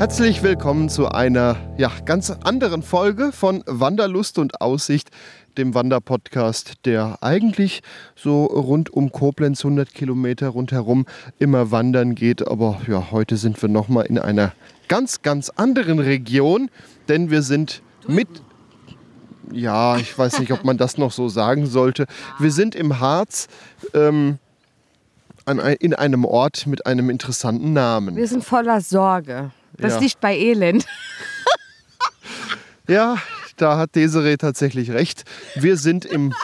Herzlich willkommen zu einer ja, ganz anderen Folge von Wanderlust und Aussicht, dem Wanderpodcast, der eigentlich so rund um Koblenz 100 Kilometer rundherum immer wandern geht. Aber ja, heute sind wir nochmal in einer ganz, ganz anderen Region, denn wir sind mit ja, ich weiß nicht, ob man das noch so sagen sollte. Wir sind im Harz ähm, an, in einem Ort mit einem interessanten Namen. Wir sind voller Sorge. Das Ja. liegt bei Elend. Ja, da hat Desiree tatsächlich recht. Wir sind im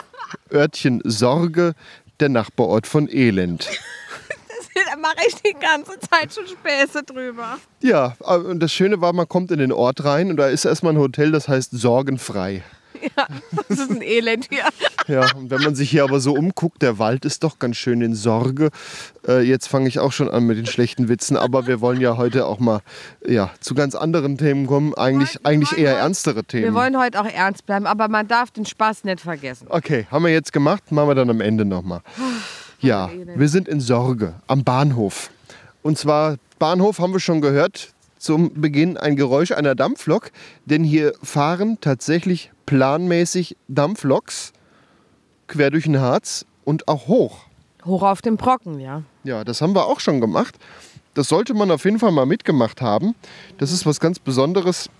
Örtchen Sorge, der Nachbarort von Elend. Da mache ich die ganze Zeit schon Späße drüber. Ja, und das Schöne war, man kommt in den Ort rein und da ist erstmal ein Hotel, das heißt Sorgenfrei. Das ist ein Elend hier. Ja, und wenn man sich hier aber so umguckt, der Wald ist doch ganz schön in Sorge. Äh, jetzt fange ich auch schon an mit den schlechten Witzen, aber wir wollen ja heute auch mal ja, zu ganz anderen Themen kommen. Eigentlich, wollen- wir eigentlich eher heute- ernstere Wir Themen. wollen heute auch ernst bleiben, aber man darf den Spaß nicht vergessen. Okay, haben wir jetzt gemacht, machen wir dann am Ende nochmal. Ja, wir sind in Sorge am Bahnhof. Und zwar, Bahnhof haben wir schon gehört, zum Beginn ein Geräusch einer Dampflok, denn hier fahren tatsächlich planmäßig Dampfloks quer durch den Harz und auch hoch. Hoch auf dem Brocken, ja. Ja, das haben wir auch schon gemacht. Das sollte man auf jeden Fall mal mitgemacht haben. Das ist was ganz Besonderes,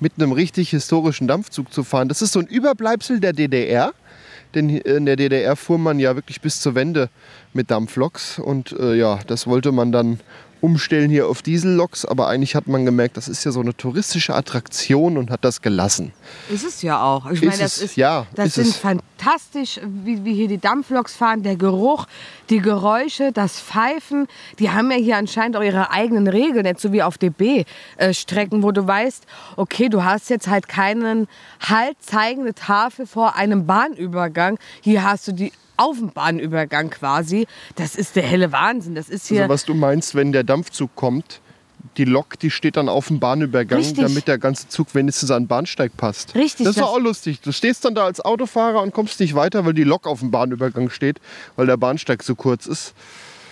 mit einem richtig historischen Dampfzug zu fahren. Das ist so ein Überbleibsel der DDR. Denn in der DDR fuhr man ja wirklich bis zur Wende mit Dampfloks. Und äh, ja, das wollte man dann umstellen hier auf Dieselloks. Aber eigentlich hat man gemerkt, das ist ja so eine touristische Attraktion und hat das gelassen. Ist es ja auch. Ich Ist meine, das es, ist, ja, das ist sind es. fantastisch, wie, wie hier die Dampfloks fahren, der Geruch, die Geräusche, das Pfeifen. Die haben ja hier anscheinend auch ihre eigenen Regeln, nicht so wie auf DB-Strecken, wo du weißt, okay, du hast jetzt halt keinen halt zeigende Tafel vor einem Bahnübergang. Hier hast du die auf dem Bahnübergang quasi. Das ist der helle Wahnsinn. Das ist hier Also was du meinst, wenn der Dampfzug kommt, die Lok, die steht dann auf dem Bahnübergang, Richtig. damit der ganze Zug wenigstens an den Bahnsteig passt. Richtig, Das ist das- auch lustig. Du stehst dann da als Autofahrer und kommst nicht weiter, weil die Lok auf dem Bahnübergang steht, weil der Bahnsteig so kurz ist.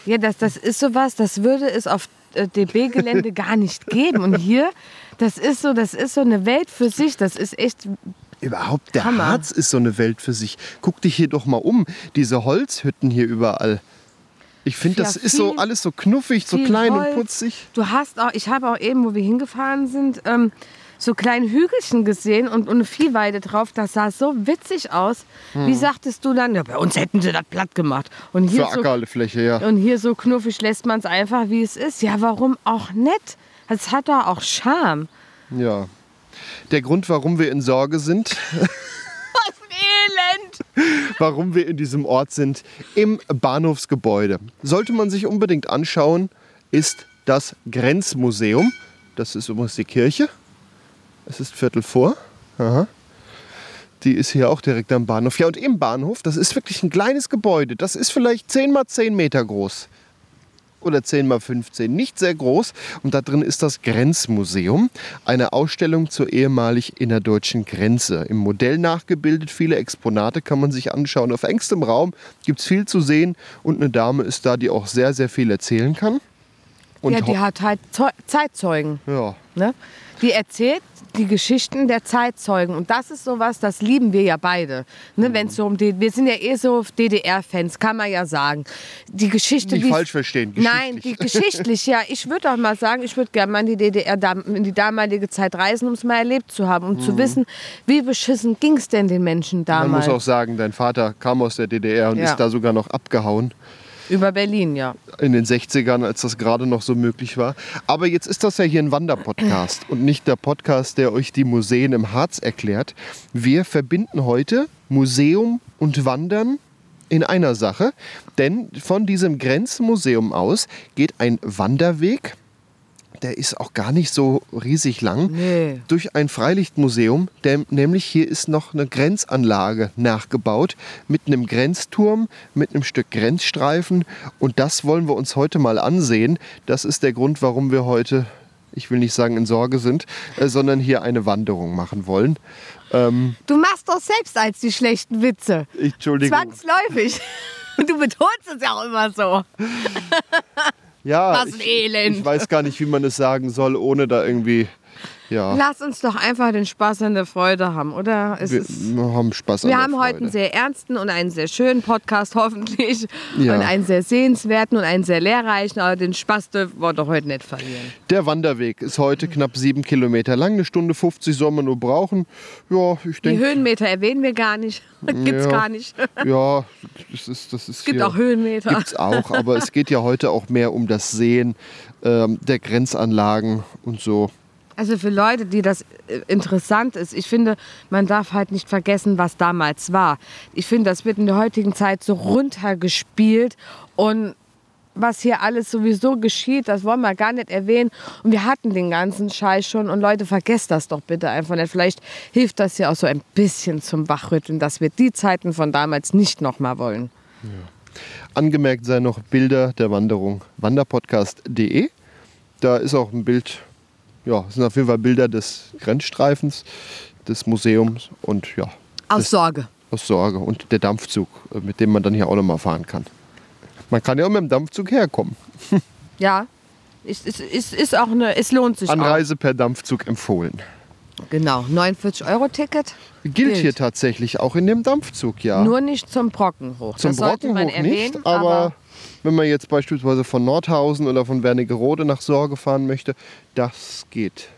Ja, das, das ist sowas, das würde es auf äh, DB-Gelände gar nicht geben. Und hier, das ist so, das ist so eine Welt für sich. Das ist echt. Überhaupt, der Hammer. Harz ist so eine Welt für sich. Guck dich hier doch mal um. Diese Holzhütten hier überall. Ich finde, das Ja, ist so viel- alles so knuffig, so viel klein Holz. und putzig. Du hast auch, ich habe auch eben, wo wir hingefahren sind, ähm, so kleine Hügelchen gesehen und, und eine Viehweide drauf. Das sah so witzig aus. Hm. Wie sagtest du dann? Ja, bei uns hätten sie das platt gemacht. Und hier, Für so, Ackerfläche, ja. und hier so knuffig lässt man es einfach, wie es ist. Ja, warum auch nicht? Es hat doch auch Charme. ja. Der Grund, warum wir in Sorge sind, Was Elend! warum wir in diesem Ort sind, im Bahnhofsgebäude. Sollte man sich unbedingt anschauen, ist das Grenzmuseum. Das ist übrigens die Kirche. Es ist Viertel vor. Aha. Die ist hier auch direkt am Bahnhof. Ja, und im Bahnhof, das ist wirklich ein kleines Gebäude. Das ist vielleicht 10 mal 10 Meter groß. Oder 10 mal 15. Nicht sehr groß. Und da drin ist das Grenzmuseum. Eine Ausstellung zur ehemalig innerdeutschen Grenze. Im Modell nachgebildet. Viele Exponate kann man sich anschauen. Auf engstem Raum gibt es viel zu sehen. Und eine Dame ist da, die auch sehr, sehr viel erzählen kann. Und ja, die hat halt Zeu Zeitzeugen. ja, Ne? Die erzählt die Geschichten der Zeitzeugen. Und das ist sowas, das lieben wir ja beide. Ne? Mhm. Wenn's so um die, wir sind ja eh so DDR-Fans, kann man ja sagen. Die Geschichte. Nicht wie- falsch verstehen, Nein, die geschichtlich, ja. Ich würde auch mal sagen, ich würde gerne mal in die DDR, in die damalige Zeit reisen, um es mal erlebt zu haben, um zu wissen, wie beschissen ging es denn den Menschen Mhm. man damals. muss auch sagen, dein Vater kam aus der DDR und Ja. ist da sogar noch abgehauen. Über Berlin, ja. in den 60ern, als das gerade noch so möglich war. Aber jetzt ist das ja hier ein Wanderpodcast und nicht der Podcast, der euch die Museen im Harz erklärt. Wir verbinden heute Museum und Wandern in einer Sache, denn von diesem Grenzmuseum aus geht ein Wanderweg, der ist auch gar nicht so riesig lang, Nee. durch ein Freilichtmuseum, denn nämlich hier ist noch eine Grenzanlage nachgebaut mit einem Grenzturm, mit einem Stück Grenzstreifen und das wollen wir uns heute mal ansehen. Das ist der Grund, warum wir heute, ich will nicht sagen in Sorge sind, äh, sondern hier eine Wanderung machen wollen. Du machst doch selbst als die schlechten Witze. Entschuldigung. Zwangsläufig. Und du betonst es ja auch immer so. Ja, Was ein ich, Elend. ich weiß gar nicht, wie man es sagen soll, ohne da irgendwie. Ja, Lass uns doch einfach den Spaß an der Freude haben, oder? Es wir, ist, haben Spaß an wir der haben heute Freude. einen sehr ernsten und einen sehr schönen Podcast, hoffentlich. Ja. Und einen sehr sehenswerten und einen sehr lehrreichen. Aber den Spaß dürfen wir doch heute nicht verlieren. Der Wanderweg ist heute knapp sieben Kilometer lang, eine Stunde 50 soll man nur brauchen. Ja, ich Die denke. Höhenmeter erwähnen wir gar nicht. Gibt's Ja. gar nicht. Ja, das ist, das ist Es gibt hier, auch Höhenmeter. Gibt's auch, aber es geht ja heute auch mehr um das Sehen ähm, der Grenzanlagen und so. Also für Leute, die das äh, interessant ist, ich finde, man darf halt nicht vergessen, was damals war. Ich finde, das wird in der heutigen Zeit so runtergespielt und was hier alles sowieso geschieht, das wollen wir gar nicht erwähnen. Und wir hatten den ganzen Scheiß schon. Und Leute, vergesst das doch bitte einfach nicht. Vielleicht hilft das ja auch so ein bisschen zum Wachrütteln, dass wir die Zeiten von damals nicht nochmal wollen. Angemerkt sei noch Bilder der Wanderung wanderpodcast.de. Da ist auch ein Bild, ja, es sind auf jeden Fall Bilder des Grenzstreifens, des Museums und ja, Aus Sorge. aus Sorge und der Dampfzug, äh, mit dem man dann hier auch nochmal fahren kann. Man kann ja auch mit dem Dampfzug herkommen. Ja. Es ist, ist, ist auch eine, es lohnt sich Anreise per Dampfzug empfohlen. auch. Genau. 49 Euro Ticket. Gilt, Gilt. hier tatsächlich auch in dem Dampfzug, ja. Nur nicht zum Brocken hoch. Zum das sollte man Brockenhoch erwähnen, nicht, aber, wenn man jetzt beispielsweise von Nordhausen oder von Wernigerode nach Sorge fahren möchte, das geht.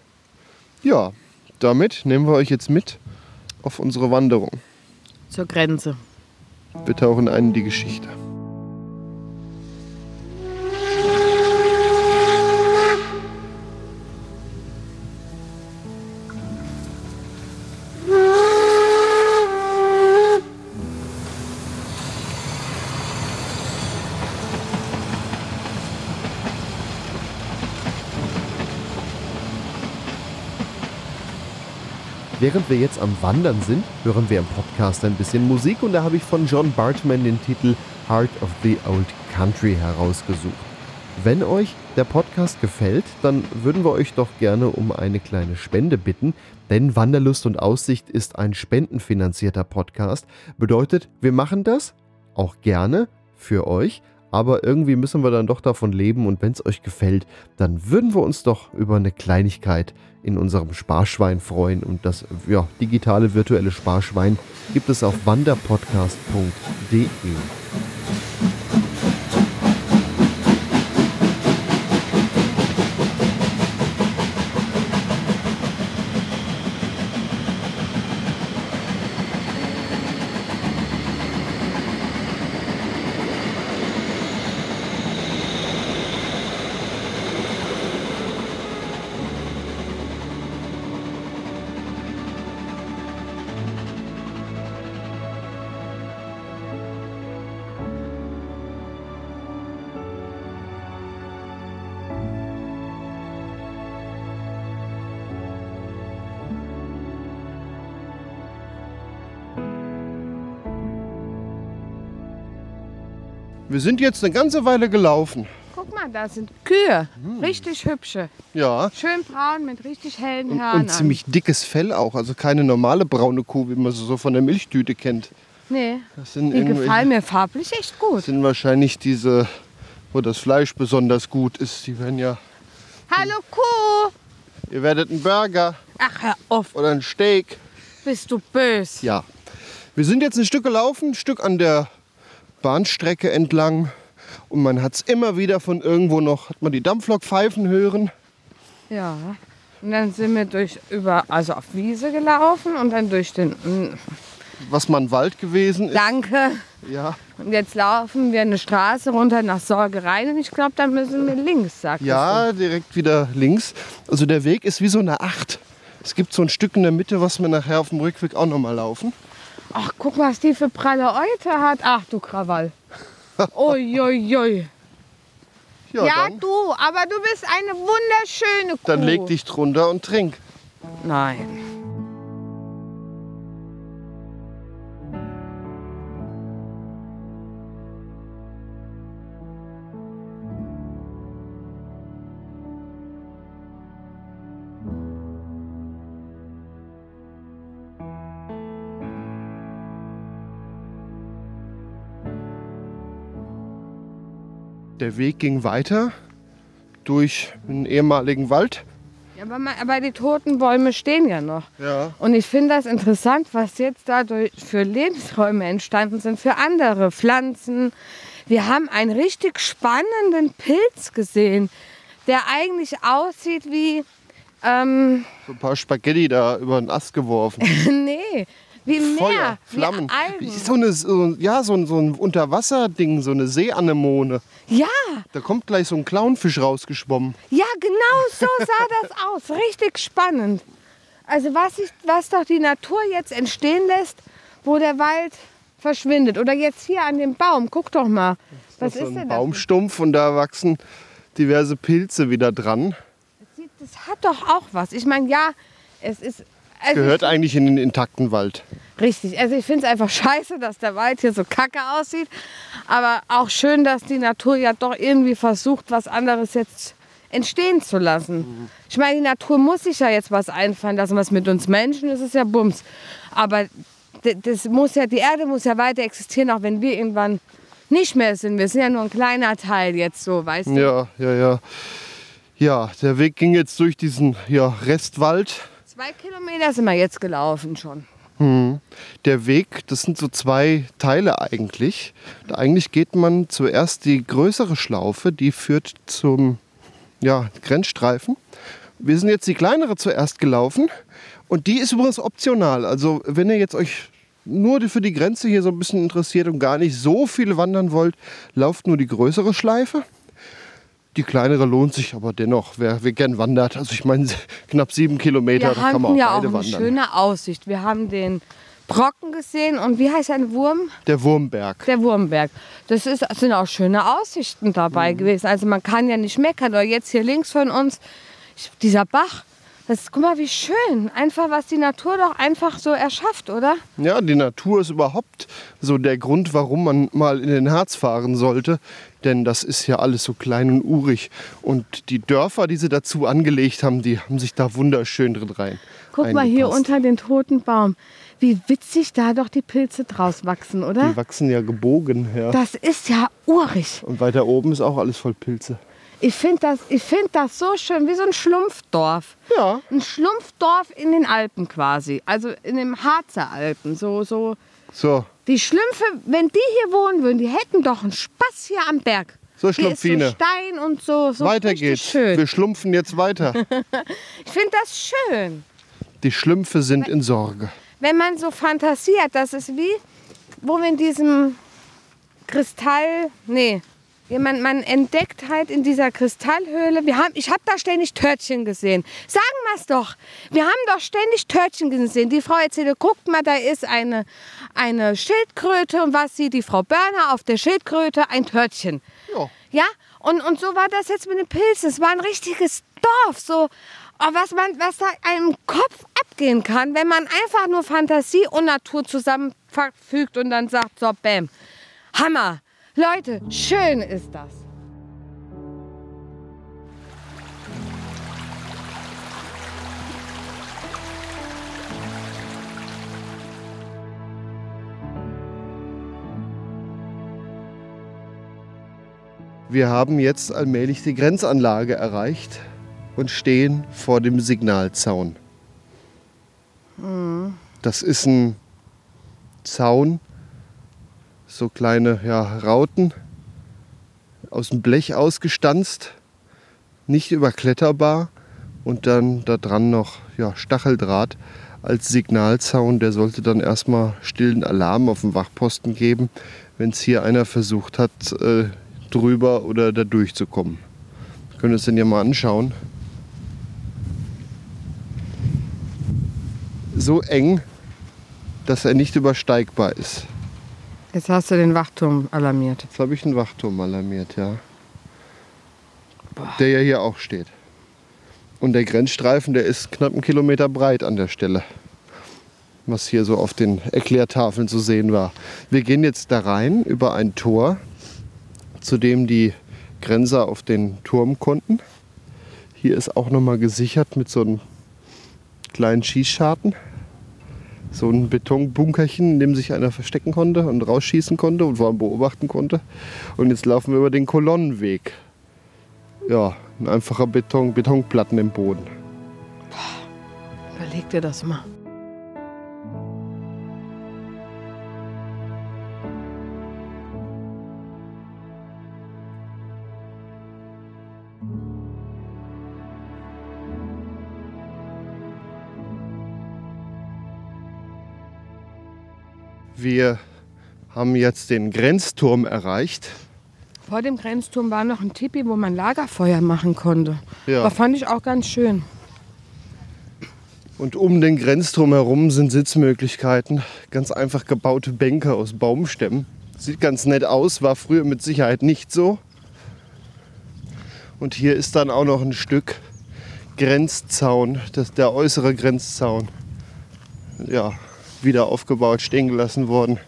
Ja, damit nehmen wir euch jetzt mit auf unsere Wanderung. zur Grenze. Wir tauchen ein in die Geschichte. Während wir jetzt am Wandern sind, hören wir im Podcast ein bisschen Musik und da habe ich von John Bartman den Titel Heart of the Old Country herausgesucht. Wenn euch der Podcast gefällt, dann würden wir euch doch gerne um eine kleine Spende bitten, denn Wanderlust und Aussicht ist ein spendenfinanzierter Podcast. Bedeutet, wir machen das auch gerne für euch, aber irgendwie müssen wir dann doch davon leben und wenn es euch gefällt, dann würden wir uns doch über eine Kleinigkeit in unserem Sparschwein freuen und das ja, digitale virtuelle Sparschwein gibt es auf wanderpodcast.de. Wir sind jetzt eine ganze Weile gelaufen. Guck mal, da sind Kühe. Richtig hübsche. Ja. Schön braun mit richtig hellen Und, Hörnern. und ziemlich dickes Fell auch. Also keine normale braune Kuh, wie man sie so von der Milchtüte kennt. Nee, Das sind, die irgendwelche- gefallen mir farblich echt gut. das sind wahrscheinlich diese, wo das Fleisch besonders gut ist. Die werden ja. Hallo Kuh! Ihr werdet einen Burger Ach, hör auf, oder ein Steak. bist du bös. Ja. Wir sind jetzt ein Stück gelaufen, ein Stück an der Bahnstrecke entlang. Und man hat es immer wieder von irgendwo noch, hat man die Dampflok pfeifen hören. Ja. Und dann sind wir durch über, also auf Wiese gelaufen und dann durch den. Was mal ein Wald gewesen ist. Danke. Ja, Und jetzt laufen wir eine Straße runter nach Sorge rein und ich glaube, da müssen wir links, sagt ja, direkt wieder links. Also der Weg ist wie so eine Acht. Es gibt so ein Stück in der Mitte, was wir nachher auf dem Rückweg auch nochmal laufen. Ach, guck mal, was die für pralle Eute hat. Ach, du Krawall. Uiuiui. Ja, Ja, dann, du, aber du bist eine wunderschöne Kuh. dann leg dich drunter und trink. Nein. Der Weg ging weiter durch einen ehemaligen Wald. Ja, aber, ma- aber die toten Bäume stehen ja noch. Ja. Und ich finde das interessant, was jetzt dadurch für Lebensräume entstanden sind, für andere Pflanzen. Wir haben einen richtig spannenden Pilz gesehen, der eigentlich aussieht wie, ähm, So ein paar Spaghetti da über den Ast geworfen. nee, wie Meer, Feuer, Flammen. wie so, eine, so, ja, so ein, so ein Unterwasserding, so eine Seeanemone. Ja, Da kommt gleich so ein Clownfisch rausgeschwommen. ja, genau so sah das aus. Richtig spannend. Also was, ich, was doch die Natur jetzt entstehen lässt, wo der Wald verschwindet. Oder jetzt hier an dem Baum, guck doch mal. Was das ist ist so ein? Baumstumpf und da wachsen diverse Pilze wieder dran. Sieht- Das hat doch auch was. Ich meine, ja, es ist. Also Gehört eigentlich in den intakten Wald. ich, richtig. Also ich finde es einfach scheiße, dass der Wald hier so kacke aussieht. Aber auch schön, dass die Natur ja doch irgendwie versucht, was anderes jetzt entstehen zu lassen. Ich meine, die Natur muss sich ja jetzt was einfallen lassen. Was mit uns Menschen ist, ist ja Bums. Aber das muss ja, die Erde muss ja weiter existieren, auch wenn wir irgendwann nicht mehr sind. Wir sind ja nur ein kleiner Teil jetzt so, weißt du? Ja, ja, ja. Ja, der Weg ging jetzt durch diesen ja, Restwald. Zwei Kilometer sind wir jetzt gelaufen schon. Der Weg, das sind so zwei Teile eigentlich. Eigentlich geht man zuerst die größere Schlaufe, die führt zum ja, Grenzstreifen. Wir sind jetzt die kleinere zuerst gelaufen und die ist übrigens optional. Also wenn ihr jetzt euch nur für die Grenze hier so ein bisschen interessiert und gar nicht so viel wandern wollt, lauft nur die größere Schleife. Die kleinere lohnt sich aber dennoch, wer, wer gern wandert. Also ich meine, knapp sieben Kilometer, Wir da kann man auch ja auch beide eine wandern. schöne Aussicht. Wir haben den Brocken gesehen und wie heißt ein Wurm? Der Wurmberg. Der Wurmberg. Das ist, sind auch schöne Aussichten dabei Mhm. gewesen. Also man kann ja nicht meckern. Oder jetzt hier links von uns, dieser Bach. Das, guck mal, wie schön. Einfach, was die Natur doch einfach so erschafft, oder? Ja, die Natur ist überhaupt so der Grund, warum man mal in den Harz fahren sollte. Denn das ist ja alles so klein und urig. Und die Dörfer, die sie dazu angelegt haben, die haben sich da wunderschön drin rein. Guck mal hier unter den toten Baum. Wie witzig da doch die Pilze draus wachsen, oder? Die wachsen ja gebogen. Ja. Das ist ja urig. Und weiter oben ist auch alles voll Pilze. Ich finde das, ich find das so schön, wie so ein Schlumpfdorf. Ja. Ein Schlumpfdorf in den Alpen quasi. Also in den Harzer Alpen. So, so. So, Die Schlümpfe, wenn die hier wohnen würden, die hätten doch einen Spaß hier am Berg. So, ist so Schlumpfine. Stein und so. so weiter geht's. Schön. Wir schlumpfen jetzt weiter. Ich finde das schön. Die Schlümpfe sind in Sorge. Wenn man so fantasiert, das ist wie, wo wir in diesem Kristall, nee, ja, man, man entdeckt halt in dieser Kristallhöhle, wir haben, ich habe da ständig Törtchen gesehen. Sagen wir es doch. Wir haben doch ständig Törtchen gesehen. Die Frau erzählte, guckt mal, da ist eine, eine Schildkröte und was sieht die Frau Börner auf der Schildkröte? Ein Törtchen. Ja. Ja, und, und so war das jetzt mit den Pilzen. Es war ein richtiges Dorf, so oh, was, man, was da einem Kopf abgehen kann, wenn man einfach nur Fantasie und Natur zusammenfügt und dann sagt, so, bam, Hammer. Leute, schön ist das. Wir haben jetzt allmählich die Grenzanlage erreicht und stehen vor dem Signalzaun. Das ist ein Zaun, so kleine ja, Rauten aus dem Blech ausgestanzt, nicht überkletterbar und dann da dran noch ja, Stacheldraht als Signalzaun. Der sollte dann erstmal stillen Alarm auf dem Wachposten geben, wenn es hier einer versucht hat, äh, drüber oder da durchzukommen. Wir können uns den ja mal anschauen. So eng dass er nicht übersteigbar ist. Jetzt hast du den Wachturm alarmiert. Jetzt habe ich einen Wachturm alarmiert, ja. Der ja hier auch steht. Und der Grenzstreifen, der ist knapp einen Kilometer breit an der Stelle. Was hier so auf den Erklärtafeln zu sehen war. Wir gehen jetzt da rein über ein Tor, zu dem die Grenzer auf den Turm konnten. Hier ist auch nochmal gesichert mit so einem kleinen Schießscharten. So ein Betonbunkerchen, in dem sich einer verstecken konnte und rausschießen konnte und vor allem beobachten konnte. Und jetzt laufen wir über den Kolonnenweg. Ja, ein einfacher Beton, Betonplatten im Boden. Überleg dir das mal. Wir haben jetzt den Grenzturm erreicht. Vor dem Grenzturm war noch ein Tipi, wo man Lagerfeuer machen konnte. Ja. Aber fand ich auch ganz schön. Und um den Grenzturm herum sind Sitzmöglichkeiten. Ganz einfach gebaute Bänke aus Baumstämmen. Sieht ganz nett aus, war früher mit Sicherheit nicht so. Und hier ist dann auch noch ein Stück Grenzzaun, das der äußere Grenzzaun. Ja, wieder aufgebaut, stehen gelassen worden.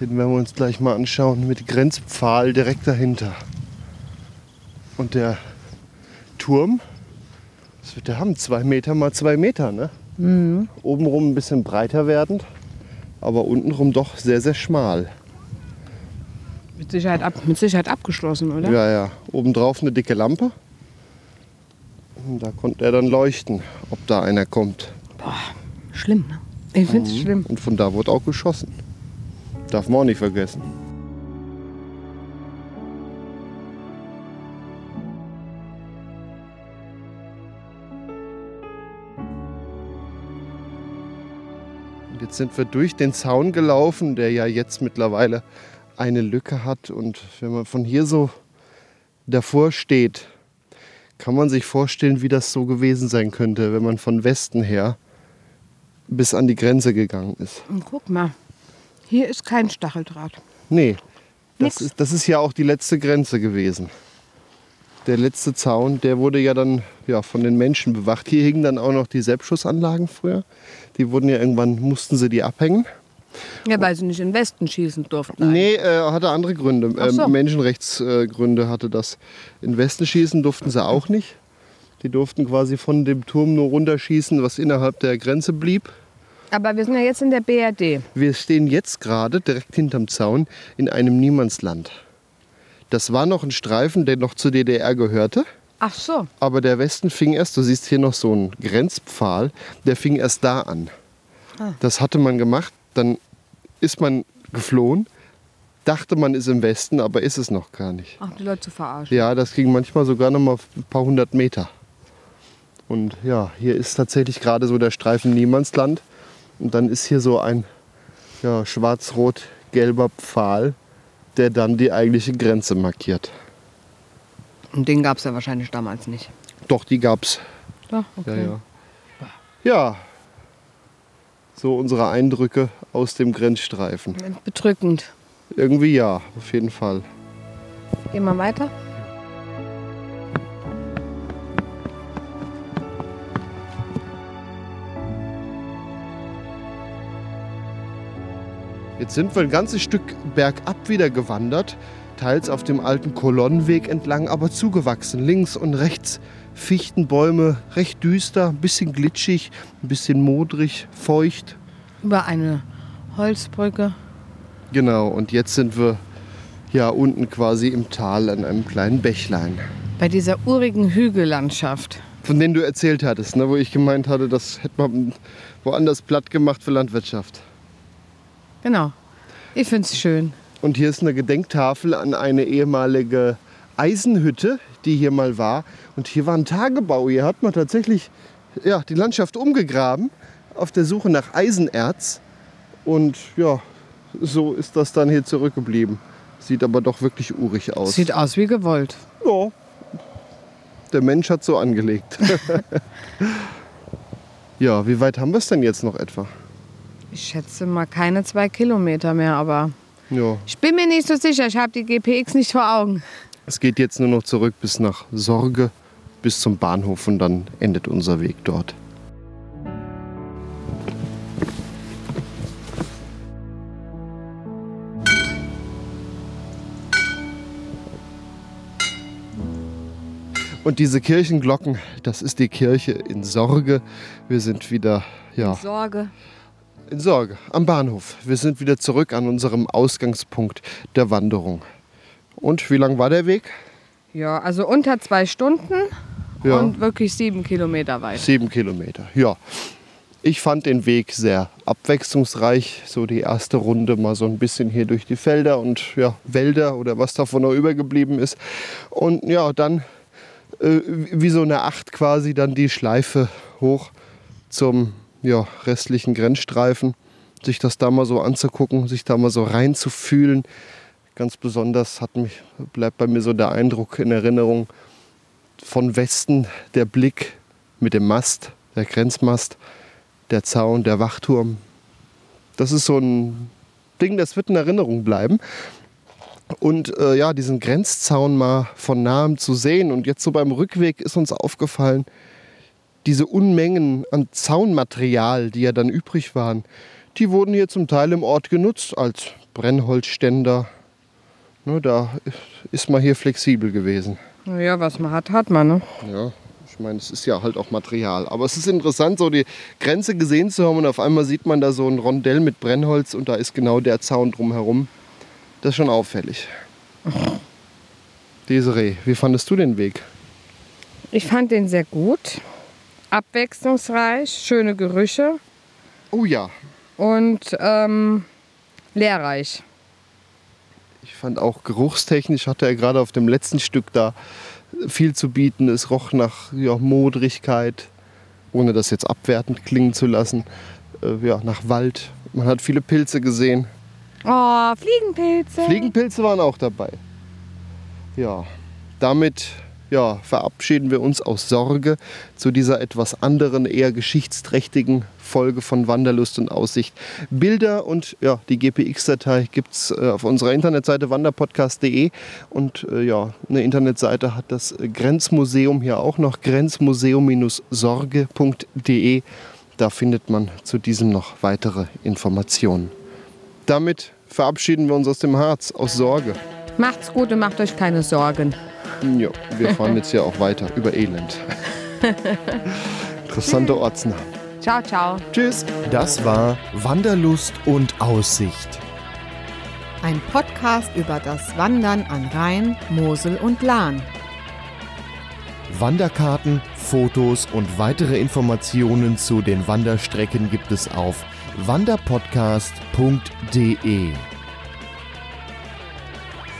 Den werden wir uns gleich mal anschauen mit Grenzpfahl direkt dahinter. Und der Turm, was wird der haben? Zwei Meter mal zwei Meter, ne? Obenrum ein bisschen breiter werdend, aber untenrum doch sehr, sehr schmal. Mit Sicherheit, ab, mit Sicherheit abgeschlossen, oder? Ja, ja. Obendrauf eine dicke Lampe. Und da konnte er dann leuchten, ob da einer kommt. Schlimm, ne? Ich finde es schlimm. Und von da wurde auch geschossen. Darf man auch nicht vergessen. Und jetzt sind wir durch den Zaun gelaufen, der ja jetzt mittlerweile eine Lücke hat. Und wenn man von hier so davor steht, kann man sich vorstellen, wie das so gewesen sein könnte, wenn man von Westen her bis an die Grenze gegangen ist. Und guck mal, hier ist kein Stacheldraht. Nee, Nix. das ist, das ist ja auch die letzte Grenze gewesen. Der letzte Zaun, der wurde ja dann ja, von den Menschen bewacht. Hier hingen dann auch noch die Selbstschussanlagen früher. Die wurden ja irgendwann, mussten sie die abhängen. Ja, weil sie nicht in den Westen schießen durften. Nee, äh, hatte andere Gründe. Ach so. Ähm, Menschenrechtsgründe hatte das. In Westen schießen durften sie auch nicht. Die durften quasi von dem Turm nur runterschießen, was innerhalb der Grenze blieb. Aber wir sind ja jetzt in der BRD. Wir stehen jetzt gerade direkt hinterm Zaun in einem Niemandsland. Das war noch ein Streifen, der noch zur DDR gehörte. Ach so. Aber der Westen fing erst, du siehst hier noch so einen Grenzpfahl, der fing erst da an. Ah. Das hatte man gemacht, dann ist man geflohen, dachte man ist im Westen, aber ist es noch gar nicht. Ach, die Leute zu verarschen. Ja, das ging manchmal sogar noch mal ein paar hundert Meter. Und ja, hier ist tatsächlich gerade so der Streifen Niemandsland. Und dann ist hier so ein ja, schwarz-rot-gelber Pfahl, der dann die eigentliche Grenze markiert. Und den gab es ja wahrscheinlich damals nicht. Doch, die gab's. Ja, Ja, ja. ja, so unsere Eindrücke aus dem Grenzstreifen. Bedrückend. Irgendwie ja, auf jeden Fall. Gehen wir weiter. Sind wir ein ganzes Stück bergab wieder gewandert, teils auf dem alten Kolonnenweg entlang, aber zugewachsen. Links und rechts Fichtenbäume, recht düster, ein bisschen glitschig, ein bisschen modrig, feucht. Über eine Holzbrücke. Genau, und jetzt sind wir ja unten quasi im Tal an einem kleinen Bächlein. Bei dieser urigen Hügellandschaft. Von denen du erzählt hattest, ne, wo ich gemeint hatte, das hätte man woanders platt gemacht für Landwirtschaft. Genau. Ich finde es schön. Und hier ist eine Gedenktafel an eine ehemalige Eisenhütte, die hier mal war. Und hier war ein Tagebau. Hier hat man tatsächlich ja, die Landschaft umgegraben auf der Suche nach Eisenerz. Und ja, so ist das dann hier zurückgeblieben. Sieht aber doch wirklich urig aus. Sieht aus wie gewollt. ja. Der Mensch hat so angelegt. ja, wie weit haben wir es denn jetzt noch etwa? Ich schätze mal keine zwei Kilometer mehr, aber Ja, ich bin mir nicht so sicher. Ich habe die GPX nicht vor Augen. es geht jetzt nur noch zurück bis nach Sorge, bis zum Bahnhof und dann endet unser Weg dort. Und diese Kirchenglocken, das ist die Kirche in Sorge. Wir sind wieder, ja, Sorge. In Sorge, am Bahnhof. Wir sind wieder zurück an unserem Ausgangspunkt der Wanderung. Und wie lang war der Weg? Ja, also unter zwei Stunden Ja. und wirklich sieben Kilometer weit. Sieben Kilometer, ja. Ich fand den Weg sehr abwechslungsreich. So die erste Runde mal so ein bisschen hier durch die Felder und ja, Wälder oder was davon noch übergeblieben ist. Und ja, dann äh, wie so eine Acht quasi dann die Schleife hoch zum ja, restlichen Grenzstreifen. Sich das da mal so anzugucken, sich da mal so reinzufühlen. Ganz besonders hat mich, bleibt bei mir so der Eindruck in Erinnerung von Westen der Blick mit dem Mast, der Grenzmast, der Zaun, der Wachturm. Das ist so ein Ding, das wird in Erinnerung bleiben. Und äh, ja, diesen Grenzzaun mal von nahem zu sehen. Und jetzt so beim Rückweg ist uns aufgefallen, diese Unmengen an Zaunmaterial, die ja dann übrig waren, die wurden hier zum Teil im Ort genutzt als Brennholzständer. Ne, da ist man hier flexibel gewesen. Ja, was man hat, hat man. Ne? Ja, ich meine, es ist ja halt auch Material. Aber es ist interessant, so die Grenze gesehen zu haben und auf einmal sieht man da so ein Rondell mit Brennholz und da ist genau der Zaun drumherum. Das ist schon auffällig. Desiree, wie fandest du den Weg? Ich fand den sehr gut. Abwechslungsreich, schöne Gerüche Oh ja, und ähm, lehrreich. ich fand auch geruchstechnisch hatte er gerade auf dem letzten Stück da viel zu bieten. Es roch nach ja, Modrigkeit, ohne das jetzt abwertend klingen zu lassen. Äh, ja, nach Wald. Man hat viele Pilze gesehen. Oh, Fliegenpilze. Fliegenpilze waren auch dabei. Ja, damit ja, verabschieden wir uns aus Sorge zu dieser etwas anderen, eher geschichtsträchtigen Folge von Wanderlust und Aussicht. Bilder und ja, die GPX-Datei gibt es äh, auf unserer Internetseite wanderpodcast.de und äh, ja, eine Internetseite hat das Grenzmuseum hier auch noch, grenzmuseum-sorge.de. Da findet man zu diesem noch weitere Informationen. Damit verabschieden wir uns aus dem Harz, aus Sorge. Macht's gut und macht euch keine Sorgen. Ja, wir fahren jetzt ja auch weiter über Elend. Interessante Ortsnamen. Ciao, ciao. Tschüss. Das war Wanderlust und Aussicht. Ein Podcast über das Wandern an Rhein, Mosel und Lahn. Wanderkarten, Fotos und weitere Informationen zu den Wanderstrecken gibt es auf wanderpodcast.de.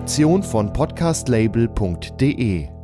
Produktion von podcastlabel.de